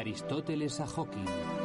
Aristóteles a Hawking.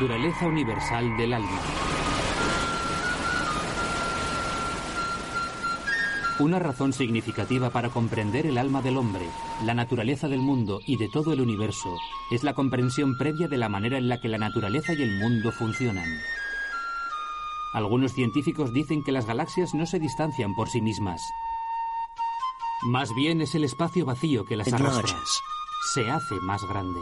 Naturaleza universal del alma. Una razón significativa para comprender el alma del hombre, la naturaleza del mundo y de todo el universo es la comprensión previa de la manera en la que la naturaleza y el mundo funcionan. Algunos científicos dicen que las galaxias no se distancian por sí mismas. Más bien es el espacio vacío que las arrastra. Se hace más grande.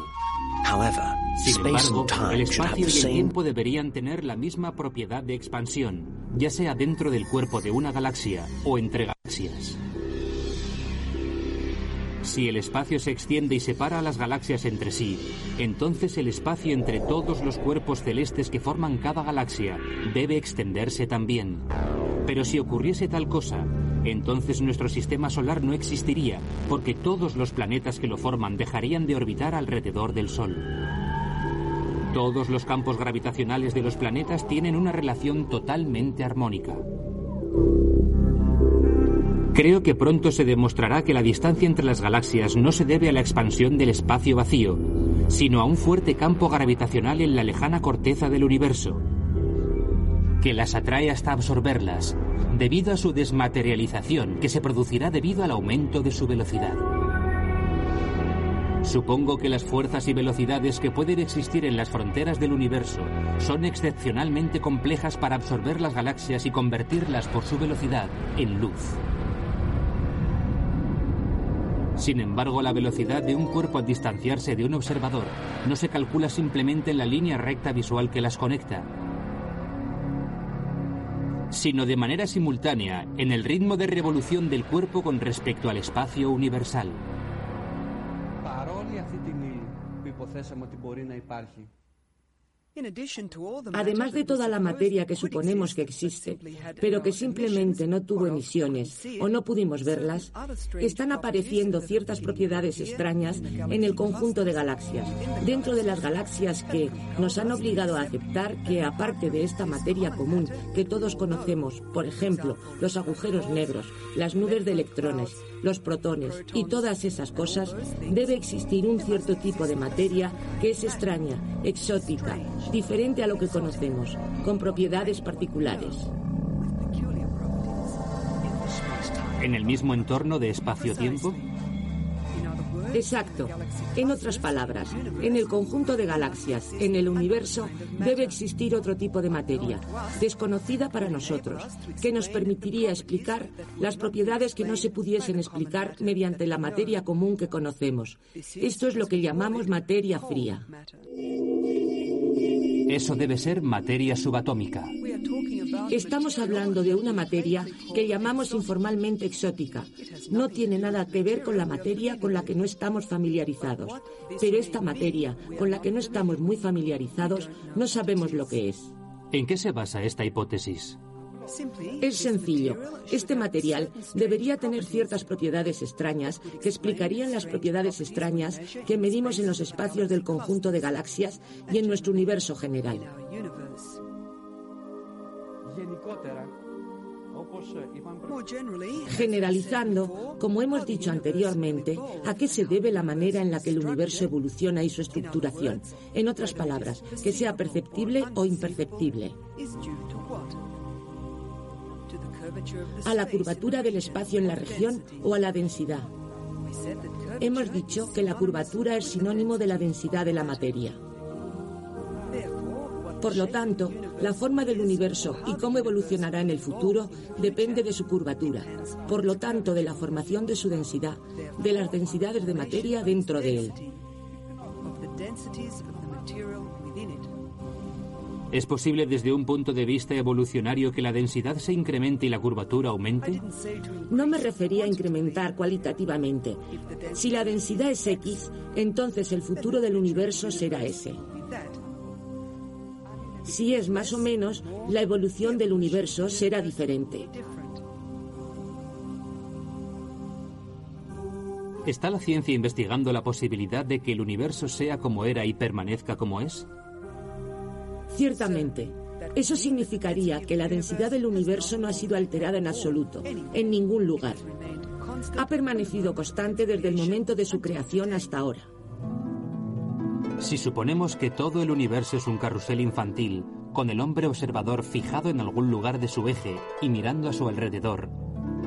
Sin embargo, el espacio y el tiempo deberían tener la misma propiedad de expansión, ya sea dentro del cuerpo de una galaxia o entre galaxias. Si el espacio se extiende y separa a las galaxias entre sí, entonces el espacio entre todos los cuerpos celestes que forman cada galaxia debe extenderse también. Pero si ocurriese tal cosa, entonces nuestro sistema solar no existiría, porque todos los planetas que lo forman dejarían de orbitar alrededor del Sol. Todos los campos gravitacionales de los planetas tienen una relación totalmente armónica. Creo que pronto se demostrará que la distancia entre las galaxias no se debe a la expansión del espacio vacío, sino a un fuerte campo gravitacional en la lejana corteza del universo, que las atrae hasta absorberlas, debido a su desmaterialización que se producirá debido al aumento de su velocidad. Supongo que las fuerzas y velocidades que pueden existir en las fronteras del universo son excepcionalmente complejas para absorber las galaxias y convertirlas por su velocidad en luz. Sin embargo, la velocidad de un cuerpo al distanciarse de un observador no se calcula simplemente en la línea recta visual que las conecta, sino de manera simultánea en el ritmo de revolución del cuerpo con respecto al espacio universal. Además de toda la materia que suponemos que existe, pero que simplemente no tuvo emisiones o no pudimos verlas, están apareciendo ciertas propiedades extrañas en el conjunto de galaxias, dentro de las galaxias que nos han obligado a aceptar que, aparte de esta materia común que todos conocemos, por ejemplo, los agujeros negros, las nubes de electrones, los protones y todas esas cosas, debe existir un cierto tipo de materia que es extraña, exótica, diferente a lo que conocemos, con propiedades particulares. ¿En el mismo entorno de espacio-tiempo? Exacto. En otras palabras, en el conjunto de galaxias, en el universo, debe existir otro tipo de materia, desconocida para nosotros, que nos permitiría explicar las propiedades que no se pudiesen explicar mediante la materia común que conocemos. Esto es lo que llamamos materia fría. Eso debe ser materia subatómica. Estamos hablando de una materia que llamamos informalmente exótica. No tiene nada que ver con la materia con la que no estamos familiarizados. Pero esta materia, con la que no estamos muy familiarizados, no sabemos lo que es. ¿En qué se basa esta hipótesis? Es sencillo. Este material debería tener ciertas propiedades extrañas que explicarían las propiedades extrañas que medimos en los espacios del conjunto de galaxias y en nuestro universo general. Generalizando, como hemos dicho anteriormente, ¿a qué se debe la manera en la que el universo evoluciona y su estructuración? En otras palabras, que sea perceptible o imperceptible. ¿A la curvatura del espacio en la región o a la densidad? Hemos dicho que la curvatura es sinónimo de la densidad de la materia. Por lo tanto, la forma del universo y cómo evolucionará en el futuro depende de su curvatura, por lo tanto de la formación de su densidad, de las densidades de materia dentro de él. ¿Es posible desde un punto de vista evolucionario que la densidad se incremente y la curvatura aumente? No me refería a incrementar cualitativamente. Si la densidad es X, entonces el futuro del universo será S. Si es más o menos, la evolución del universo será diferente. ¿Está la ciencia investigando la posibilidad de que el universo sea como era y permanezca como es? Ciertamente. Eso significaría que la densidad del universo no ha sido alterada en absoluto, en ningún lugar. Ha permanecido constante desde el momento de su creación hasta ahora. Si suponemos que todo el universo es un carrusel infantil, con el hombre observador fijado en algún lugar de su eje y mirando a su alrededor,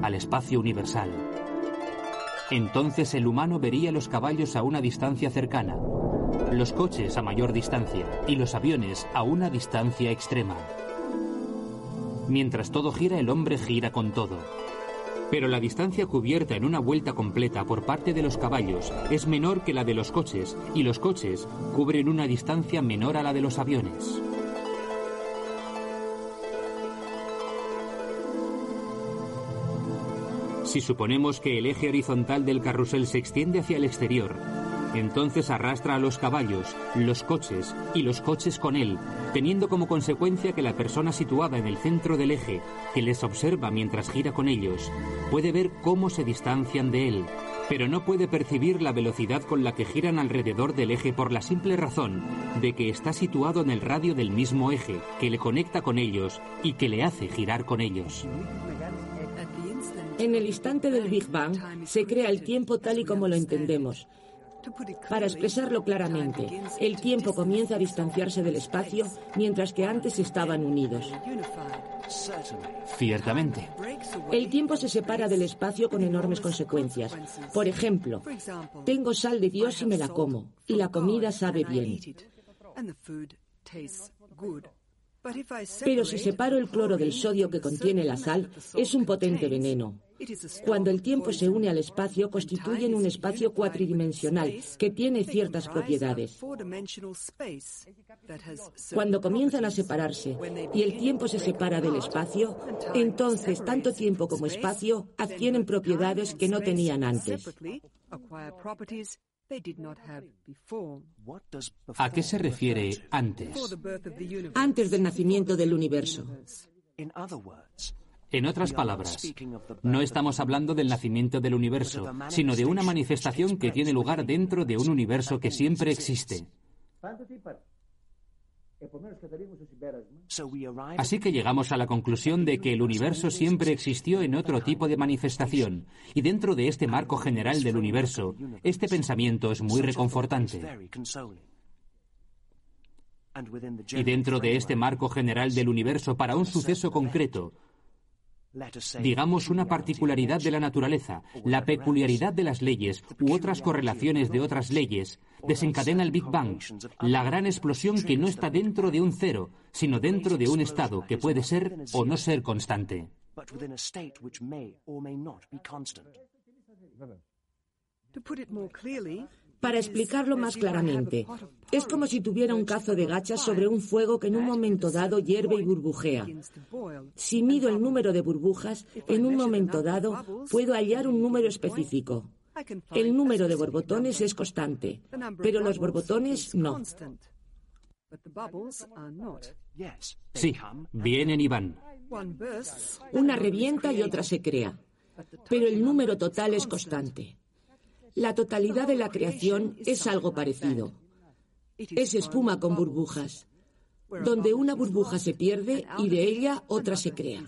al espacio universal, entonces el humano vería los caballos a una distancia cercana, los coches a mayor distancia y los aviones a una distancia extrema. Mientras todo gira, el hombre gira con todo. Pero la distancia cubierta en una vuelta completa por parte de los caballos es menor que la de los coches y los coches cubren una distancia menor a la de los aviones. Si suponemos que el eje horizontal del carrusel se extiende hacia el exterior, entonces arrastra a los caballos, los coches y los coches con él, teniendo como consecuencia que la persona situada en el centro del eje, que les observa mientras gira con ellos, puede ver cómo se distancian de él, pero no puede percibir la velocidad con la que giran alrededor del eje por la simple razón de que está situado en el radio del mismo eje, que le conecta con ellos y que le hace girar con ellos. En el instante del Big Bang se crea el tiempo tal y como lo entendemos. Para expresarlo claramente, el tiempo comienza a distanciarse del espacio mientras que antes estaban unidos. Ciertamente. El tiempo se separa del espacio con enormes consecuencias. Por ejemplo, tengo sal de Dios y me la como, y la comida sabe bien. Pero si separo el cloro del sodio que contiene la sal, es un potente veneno. Cuando el tiempo se une al espacio, constituyen un espacio cuatridimensional que tiene ciertas propiedades. Cuando comienzan a separarse y el tiempo se separa del espacio, entonces tanto tiempo como espacio adquieren propiedades que no tenían antes. ¿A qué se refiere antes? Antes del nacimiento del universo. En otras palabras, no estamos hablando del nacimiento del universo, sino de una manifestación que tiene lugar dentro de un universo que siempre existe. Así que llegamos a la conclusión de que el universo siempre existió en otro tipo de manifestación, y dentro de este marco general del universo, este pensamiento es muy reconfortante. Y dentro de este marco general del universo, para un suceso concreto, digamos una particularidad de la naturaleza, la peculiaridad de las leyes u otras correlaciones de otras leyes, desencadena el Big Bang, la gran explosión que no está dentro de un cero, sino dentro de un estado que puede ser o no ser constante. Para explicarlo más claramente, es como si tuviera un cazo de gachas sobre un fuego que en un momento dado hierve y burbujea. Si mido el número de burbujas, en un momento dado puedo hallar un número específico. El número de borbotones es constante, pero los borbotones no. Sí, vienen y van. Una revienta y otra se crea, pero el número total es constante. La totalidad de la creación es algo parecido. Es espuma con burbujas, donde una burbuja se pierde y de ella otra se crea.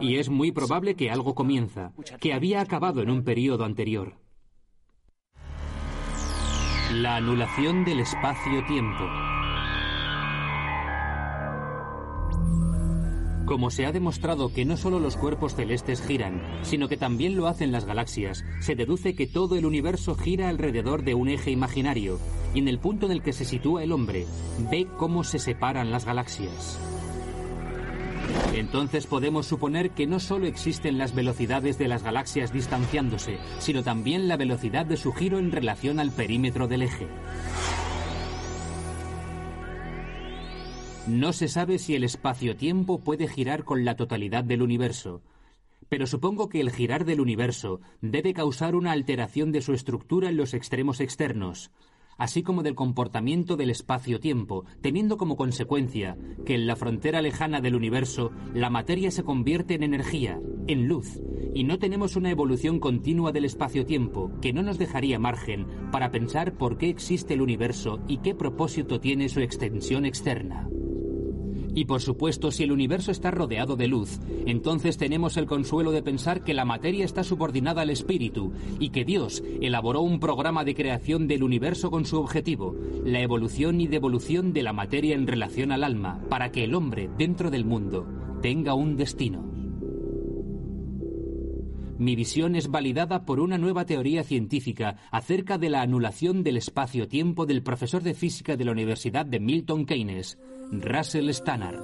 Y es muy probable que algo comienza, que había acabado en un periodo anterior. La anulación del espacio-tiempo. Como se ha demostrado que no solo los cuerpos celestes giran, sino que también lo hacen las galaxias, se deduce que todo el universo gira alrededor de un eje imaginario, y en el punto en el que se sitúa el hombre, ve cómo se separan las galaxias. Entonces podemos suponer que no solo existen las velocidades de las galaxias distanciándose, sino también la velocidad de su giro en relación al perímetro del eje. No se sabe si el espacio-tiempo puede girar con la totalidad del universo, pero supongo que el girar del universo debe causar una alteración de su estructura en los extremos externos, así como del comportamiento del espacio-tiempo, teniendo como consecuencia que en la frontera lejana del universo la materia se convierte en energía, en luz, y no tenemos una evolución continua del espacio-tiempo que no nos dejaría margen para pensar por qué existe el universo y qué propósito tiene su extensión externa. Y por supuesto, si el universo está rodeado de luz, entonces tenemos el consuelo de pensar que la materia está subordinada al espíritu y que Dios elaboró un programa de creación del universo con su objetivo, la evolución y devolución de la materia en relación al alma, para que el hombre, dentro del mundo, tenga un destino. Mi visión es validada por una nueva teoría científica acerca de la anulación del espacio-tiempo del profesor de física de la Universidad de Milton Keynes, Russell Stannard.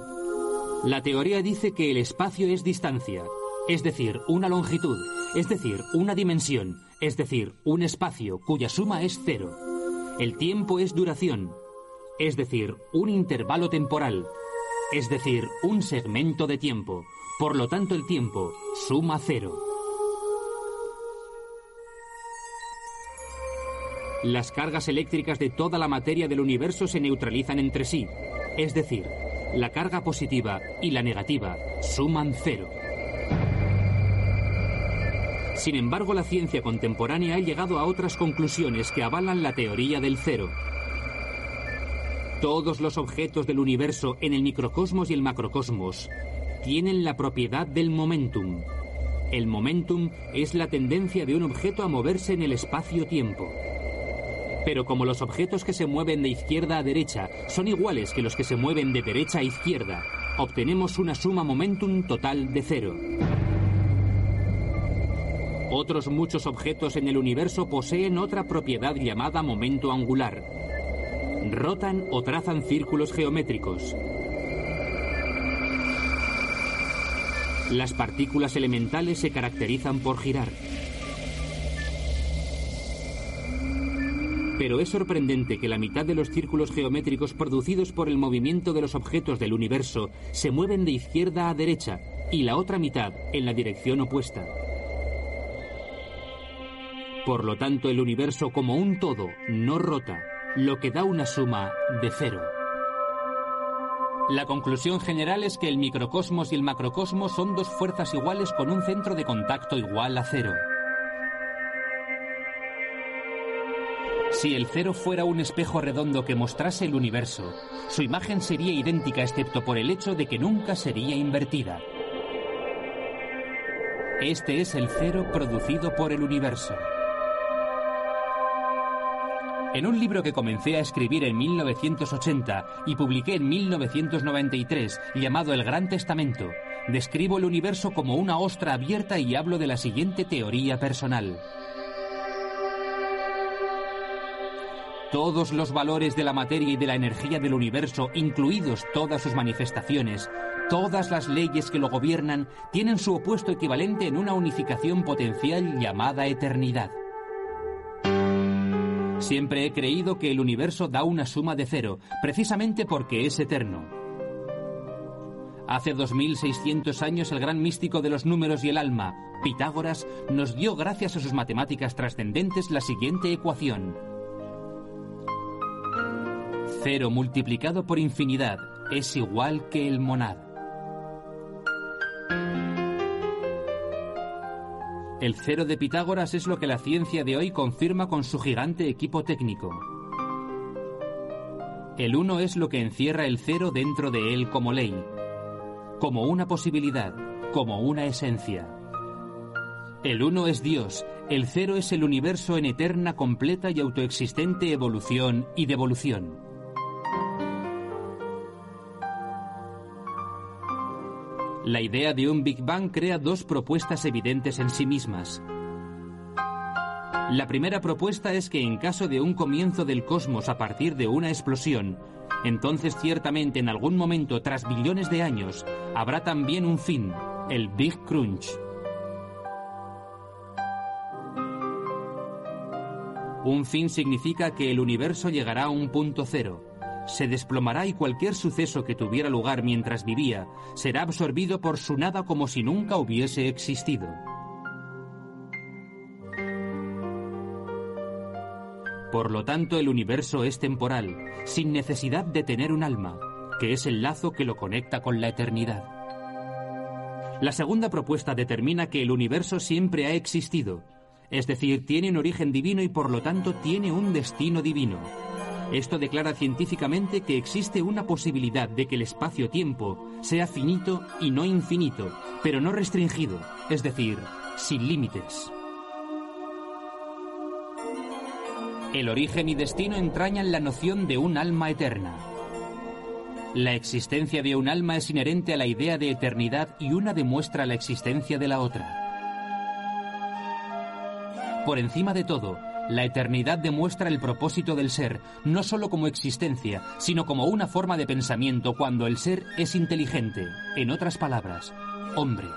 La teoría dice que el espacio es distancia, es decir, una longitud, es decir, una dimensión, es decir, un espacio cuya suma es cero. El tiempo es duración, es decir, un intervalo temporal, es decir, un segmento de tiempo. Por lo tanto, el tiempo suma cero. Las cargas eléctricas de toda la materia del universo se neutralizan entre sí, es decir, la carga positiva y la negativa suman cero. Sin embargo, la ciencia contemporánea ha llegado a otras conclusiones que avalan la teoría del cero. Todos los objetos del universo en el microcosmos y el macrocosmos tienen la propiedad del momentum. El momentum es la tendencia de un objeto a moverse en el espacio-tiempo. Pero como los objetos que se mueven de izquierda a derecha son iguales que los que se mueven de derecha a izquierda, obtenemos una suma momentum total de cero. Otros muchos objetos en el universo poseen otra propiedad llamada momento angular. Rotan o trazan círculos geométricos. Las partículas elementales se caracterizan por girar. Pero es sorprendente que la mitad de los círculos geométricos producidos por el movimiento de los objetos del universo se mueven de izquierda a derecha y la otra mitad en la dirección opuesta. Por lo tanto, el universo como un todo no rota, lo que da una suma de cero. La conclusión general es que el microcosmos y el macrocosmos son dos fuerzas iguales con un centro de contacto igual a cero. Si el cero fuera un espejo redondo que mostrase el universo, su imagen sería idéntica excepto por el hecho de que nunca sería invertida. Este es el cero producido por el universo. En un libro que comencé a escribir en 1980 y publiqué en 1993, llamado El Gran Testamento, describo el universo como una ostra abierta y hablo de la siguiente teoría personal. Todos los valores de la materia y de la energía del universo, incluidos todas sus manifestaciones, todas las leyes que lo gobiernan, tienen su opuesto equivalente en una unificación potencial llamada eternidad. Siempre he creído que el universo da una suma de cero, precisamente porque es eterno. Hace 2600 años el gran místico de los números y el alma, Pitágoras, nos dio gracias a sus matemáticas trascendentes la siguiente ecuación. Cero multiplicado por infinidad es igual que el monad. El cero de Pitágoras es lo que la ciencia de hoy confirma con su gigante equipo técnico. El uno es lo que encierra el cero dentro de él como ley, como una posibilidad, como una esencia. El uno es Dios, el cero es el universo en eterna, completa y autoexistente evolución y devolución. La idea de un Big Bang crea dos propuestas evidentes en sí mismas. La primera propuesta es que en caso de un comienzo del cosmos a partir de una explosión, entonces ciertamente en algún momento tras billones de años habrá también un fin, el Big Crunch. Un fin significa que el universo llegará a un punto cero. Se desplomará y cualquier suceso que tuviera lugar mientras vivía será absorbido por su nada como si nunca hubiese existido. Por lo tanto, el universo es temporal, sin necesidad de tener un alma, que es el lazo que lo conecta con la eternidad. La segunda propuesta determina que el universo siempre ha existido, es decir, tiene un origen divino y por lo tanto tiene un destino divino. Esto declara científicamente que existe una posibilidad de que el espacio-tiempo sea finito y no infinito, pero no restringido, es decir, sin límites. El origen y destino entrañan la noción de un alma eterna. La existencia de un alma es inherente a la idea de eternidad y una demuestra la existencia de la otra. Por encima de todo, la eternidad demuestra el propósito del ser, no solo como existencia, sino como una forma de pensamiento cuando el ser es inteligente, en otras palabras, hombre.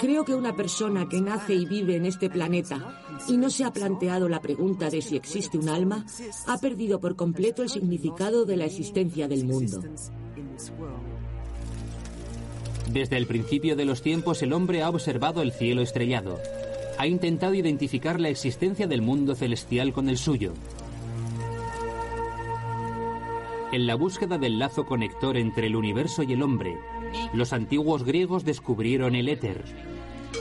Creo que una persona que nace y vive en este planeta y no se ha planteado la pregunta de si existe un alma, ha perdido por completo el significado de la existencia del mundo. Desde el principio de los tiempos el hombre ha observado el cielo estrellado. Ha intentado identificar la existencia del mundo celestial con el suyo. En la búsqueda del lazo conector entre el universo y el hombre, los antiguos griegos descubrieron el éter,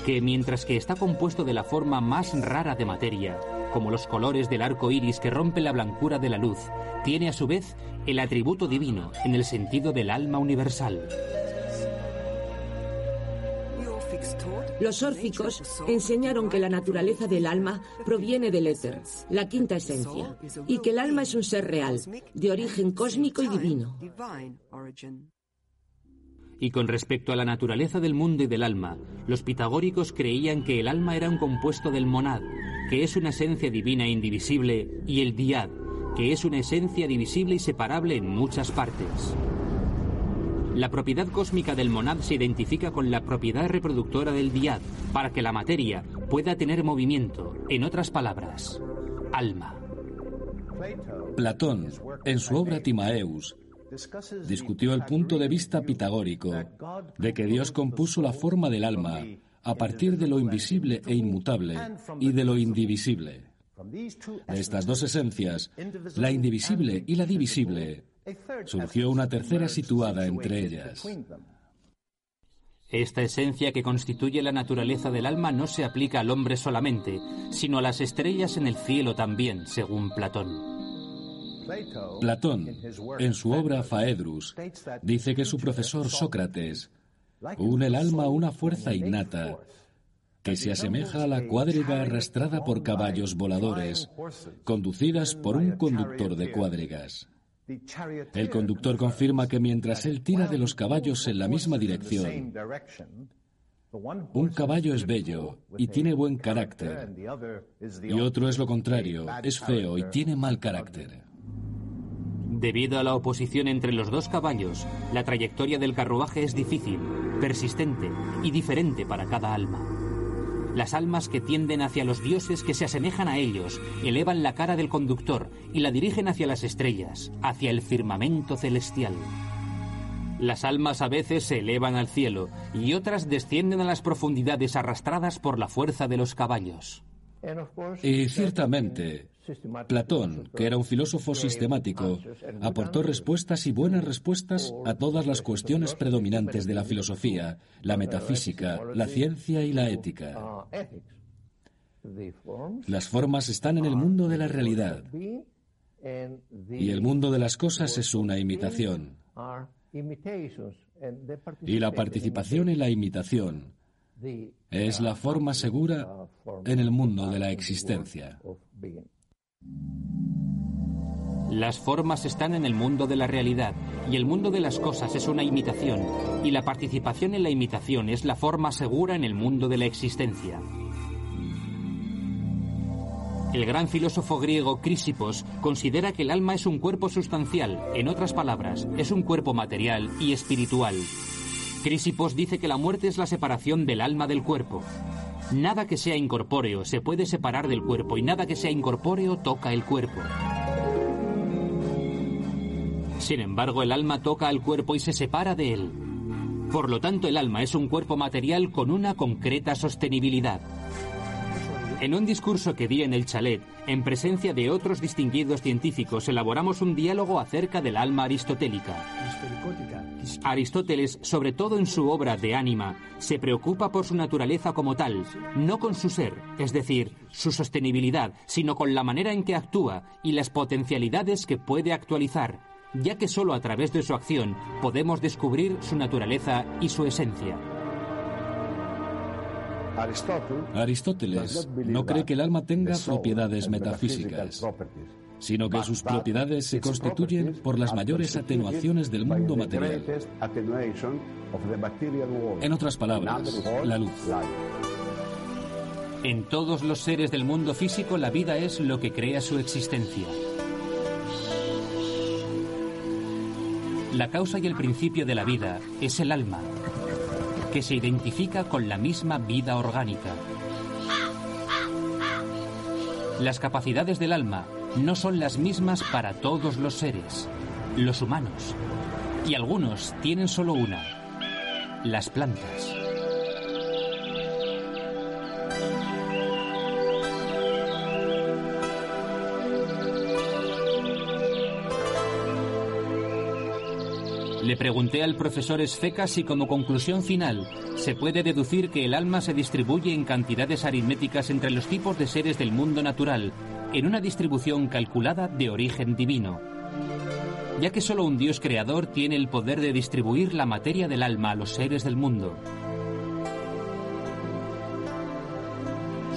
que mientras que está compuesto de la forma más rara de materia, como los colores del arco iris que rompe la blancura de la luz, tiene a su vez el atributo divino en el sentido del alma universal. Los órficos enseñaron que la naturaleza del alma proviene del éter, la quinta esencia, y que el alma es un ser real, de origen cósmico y divino. Y con respecto a la naturaleza del mundo y del alma, los pitagóricos creían que el alma era un compuesto del monad, que es una esencia divina e indivisible, y el diad, que es una esencia divisible y separable en muchas partes. La propiedad cósmica del monad se identifica con la propiedad reproductora del diad, para que la materia pueda tener movimiento, en otras palabras, alma. Platón, en su obra Timaeus, discutió el punto de vista pitagórico de que Dios compuso la forma del alma a partir de lo invisible e inmutable y de lo indivisible. De estas dos esencias, la indivisible y la divisible, surgió una tercera situada entre ellas. Esta esencia que constituye la naturaleza del alma no se aplica al hombre solamente, sino a las estrellas en el cielo también, según Platón. Platón, en su obra Faedrus, dice que su profesor Sócrates une el alma a una fuerza innata que se asemeja a la cuadriga arrastrada por caballos voladores, conducidas por un conductor de cuadrigas. El conductor confirma que mientras él tira de los caballos en la misma dirección, un caballo es bello y tiene buen carácter, y otro es lo contrario, es feo y tiene mal carácter. Debido a la oposición entre los dos caballos, la trayectoria del carruaje es difícil, persistente y diferente para cada alma. Las almas que tienden hacia los dioses que se asemejan a ellos elevan la cara del conductor y la dirigen hacia las estrellas, hacia el firmamento celestial. Las almas a veces se elevan al cielo y otras descienden a las profundidades arrastradas por la fuerza de los caballos. Y ciertamente, Platón, que era un filósofo sistemático, aportó respuestas y buenas respuestas a todas las cuestiones predominantes de la filosofía, la metafísica, la ciencia y la ética. Las formas están en el mundo de la realidad y el mundo de las cosas es una imitación. Y la participación en la imitación es la forma segura en el mundo de la existencia. Las formas están en el mundo de la realidad y el mundo de las cosas es una imitación y la participación en la imitación es la forma segura en el mundo de la existencia. El gran filósofo griego Crísipos considera que el alma es un cuerpo sustancial, en otras palabras, es un cuerpo material y espiritual. Crísipos dice que la muerte es la separación del alma del cuerpo. Nada que sea incorpóreo se puede separar del cuerpo y nada que sea incorpóreo toca el cuerpo. Sin embargo, el alma toca al cuerpo y se separa de él. Por lo tanto, el alma es un cuerpo material con una concreta sostenibilidad. En un discurso que di en el chalet, en presencia de otros distinguidos científicos, elaboramos un diálogo acerca del alma aristotélica. Aristóteles, sobre todo en su obra De Ánima, se preocupa por su naturaleza como tal, no con su ser, es decir, su sostenibilidad, sino con la manera en que actúa y las potencialidades que puede actualizar, ya que solo a través de su acción podemos descubrir su naturaleza y su esencia. Aristóteles no cree que el alma tenga propiedades metafísicas, sino que sus propiedades se constituyen por las mayores atenuaciones del mundo material. En otras palabras, la luz. En todos los seres del mundo físico la vida es lo que crea su existencia. La causa y el principio de la vida es el alma, que se identifica con la misma vida orgánica. Las capacidades del alma no son las mismas para todos los seres, los humanos, y algunos tienen solo una, las plantas. Le pregunté al profesor Esfeca si como conclusión final se puede deducir que el alma se distribuye en cantidades aritméticas entre los tipos de seres del mundo natural, en una distribución calculada de origen divino, ya que solo un Dios creador tiene el poder de distribuir la materia del alma a los seres del mundo.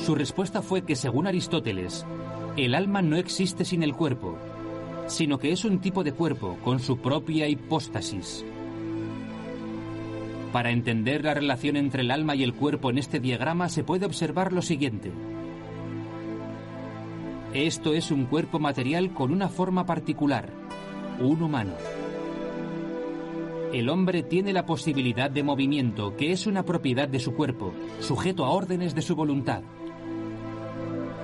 Su respuesta fue que según Aristóteles, el alma no existe sin el cuerpo, sino que es un tipo de cuerpo con su propia hipóstasis. Para entender la relación entre el alma y el cuerpo en este diagrama se puede observar lo siguiente. Esto es un cuerpo material con una forma particular, un humano. El hombre tiene la posibilidad de movimiento, que es una propiedad de su cuerpo, sujeto a órdenes de su voluntad.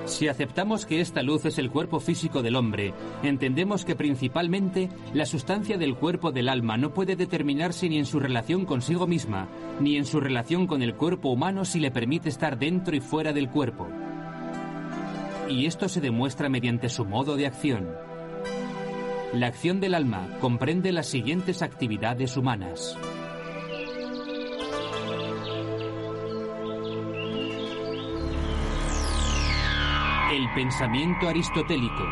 Si aceptamos que esta luz es el cuerpo físico del hombre, entendemos que principalmente la sustancia del cuerpo del alma no puede determinarse ni en su relación consigo misma, ni en su relación con el cuerpo humano si le permite estar dentro y fuera del cuerpo. Y esto se demuestra mediante su modo de acción. La acción del alma comprende las siguientes actividades humanas. El pensamiento aristotélico,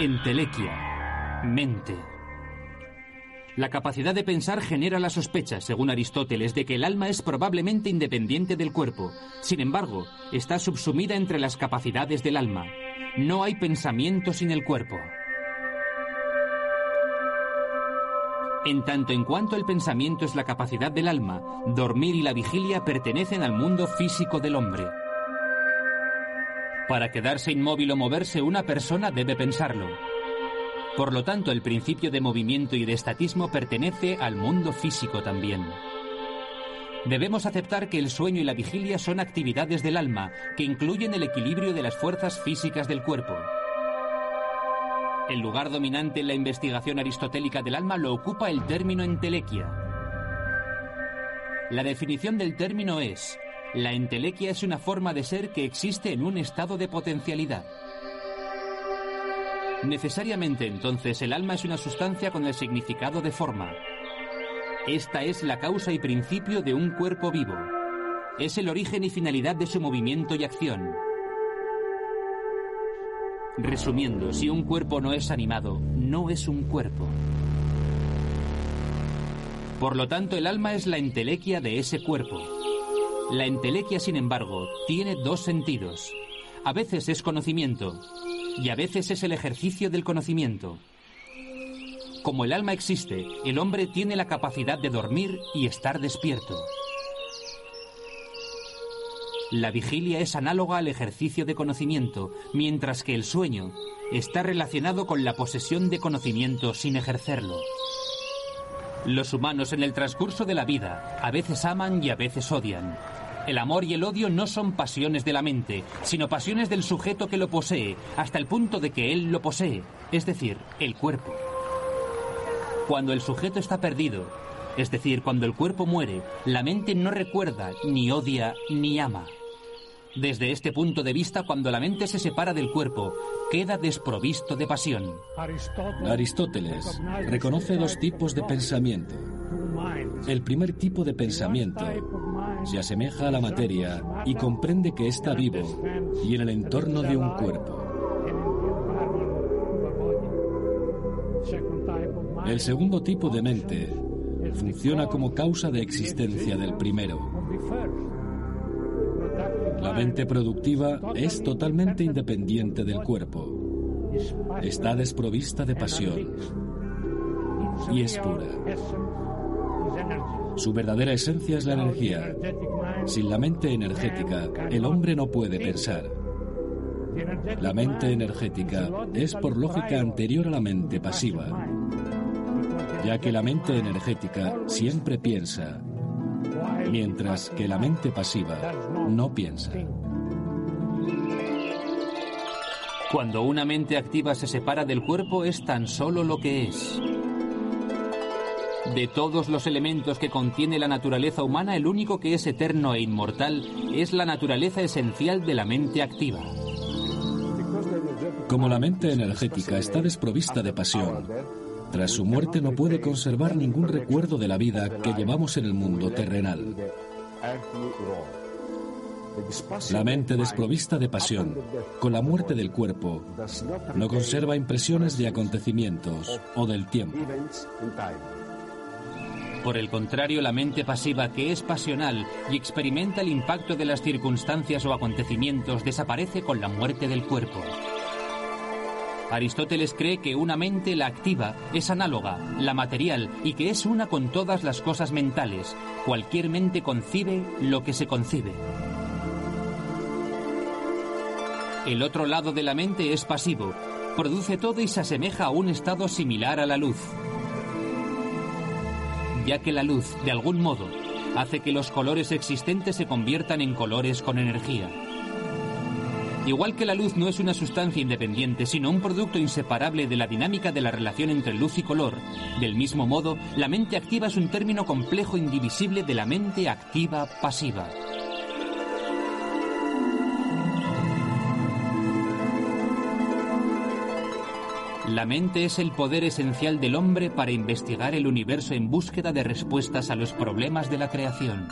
entelequia, mente. La capacidad de pensar genera la sospecha, según Aristóteles, de que el alma es probablemente independiente del cuerpo. Sin embargo, está subsumida entre las capacidades del alma. No hay pensamiento sin el cuerpo. En tanto en cuanto el pensamiento es la capacidad del alma, dormir y la vigilia pertenecen al mundo físico del hombre. Para quedarse inmóvil o moverse, una persona debe pensarlo. Por lo tanto, el principio de movimiento y de estatismo pertenece al mundo físico también. Debemos aceptar que el sueño y la vigilia son actividades del alma que incluyen el equilibrio de las fuerzas físicas del cuerpo. El lugar dominante en la investigación aristotélica del alma lo ocupa el término entelequia. La definición del término es la entelequia es una forma de ser que existe en un estado de potencialidad. Necesariamente entonces el alma es una sustancia con el significado de forma. Esta es la causa y principio de un cuerpo vivo. Es el origen y finalidad de su movimiento y acción. Resumiendo, si un cuerpo no es animado, no es un cuerpo. Por lo tanto, el alma es la entelequia de ese cuerpo. La entelequia, sin embargo, tiene dos sentidos. A veces es conocimiento y a veces es el ejercicio del conocimiento. Como el alma existe, el hombre tiene la capacidad de dormir y estar despierto. La vigilia es análoga al ejercicio de conocimiento, mientras que el sueño está relacionado con la posesión de conocimiento sin ejercerlo. Los humanos en el transcurso de la vida a veces aman y a veces odian. El amor y el odio no son pasiones de la mente, sino pasiones del sujeto que lo posee, hasta el punto de que él lo posee, es decir, el cuerpo. Cuando el sujeto está perdido, es decir, cuando el cuerpo muere, la mente no recuerda, ni odia, ni ama. Desde este punto de vista, cuando la mente se separa del cuerpo, queda desprovisto de pasión. Aristóteles reconoce dos tipos de pensamiento. El primer tipo de pensamiento se asemeja a la materia y comprende que está vivo y en el entorno de un cuerpo. El segundo tipo de mente funciona como causa de existencia del primero. La mente productiva es totalmente independiente del cuerpo. Está desprovista de pasión y es pura. Su verdadera esencia es la energía. Sin la mente energética, el hombre no puede pensar. La mente energética es por lógica anterior a la mente pasiva, ya que la mente energética siempre piensa mientras que la mente pasiva no piensa. Cuando una mente activa se separa del cuerpo es tan solo lo que es. De todos los elementos que contiene la naturaleza humana, el único que es eterno e inmortal es la naturaleza esencial de la mente activa. Como la mente energética está desprovista de pasión, tras su muerte no puede conservar ningún recuerdo de la vida que llevamos en el mundo terrenal. La mente desprovista de pasión, con la muerte del cuerpo, no conserva impresiones de acontecimientos o del tiempo. Por el contrario, la mente pasiva, que es pasional y experimenta el impacto de las circunstancias o acontecimientos, desaparece con la muerte del cuerpo. Aristóteles cree que una mente, la activa, es análoga, la material, y que es una con todas las cosas mentales. Cualquier mente concibe lo que se concibe. El otro lado de la mente es pasivo, produce todo y se asemeja a un estado similar a la luz. Ya que la luz, de algún modo, hace que los colores existentes se conviertan en colores con energía. Igual que la luz no es una sustancia independiente, sino un producto inseparable de la dinámica de la relación entre luz y color, del mismo modo, la mente activa es un término complejo indivisible de la mente activa La mente es el poder esencial del hombre para investigar el universo en búsqueda de respuestas a los problemas de la creación.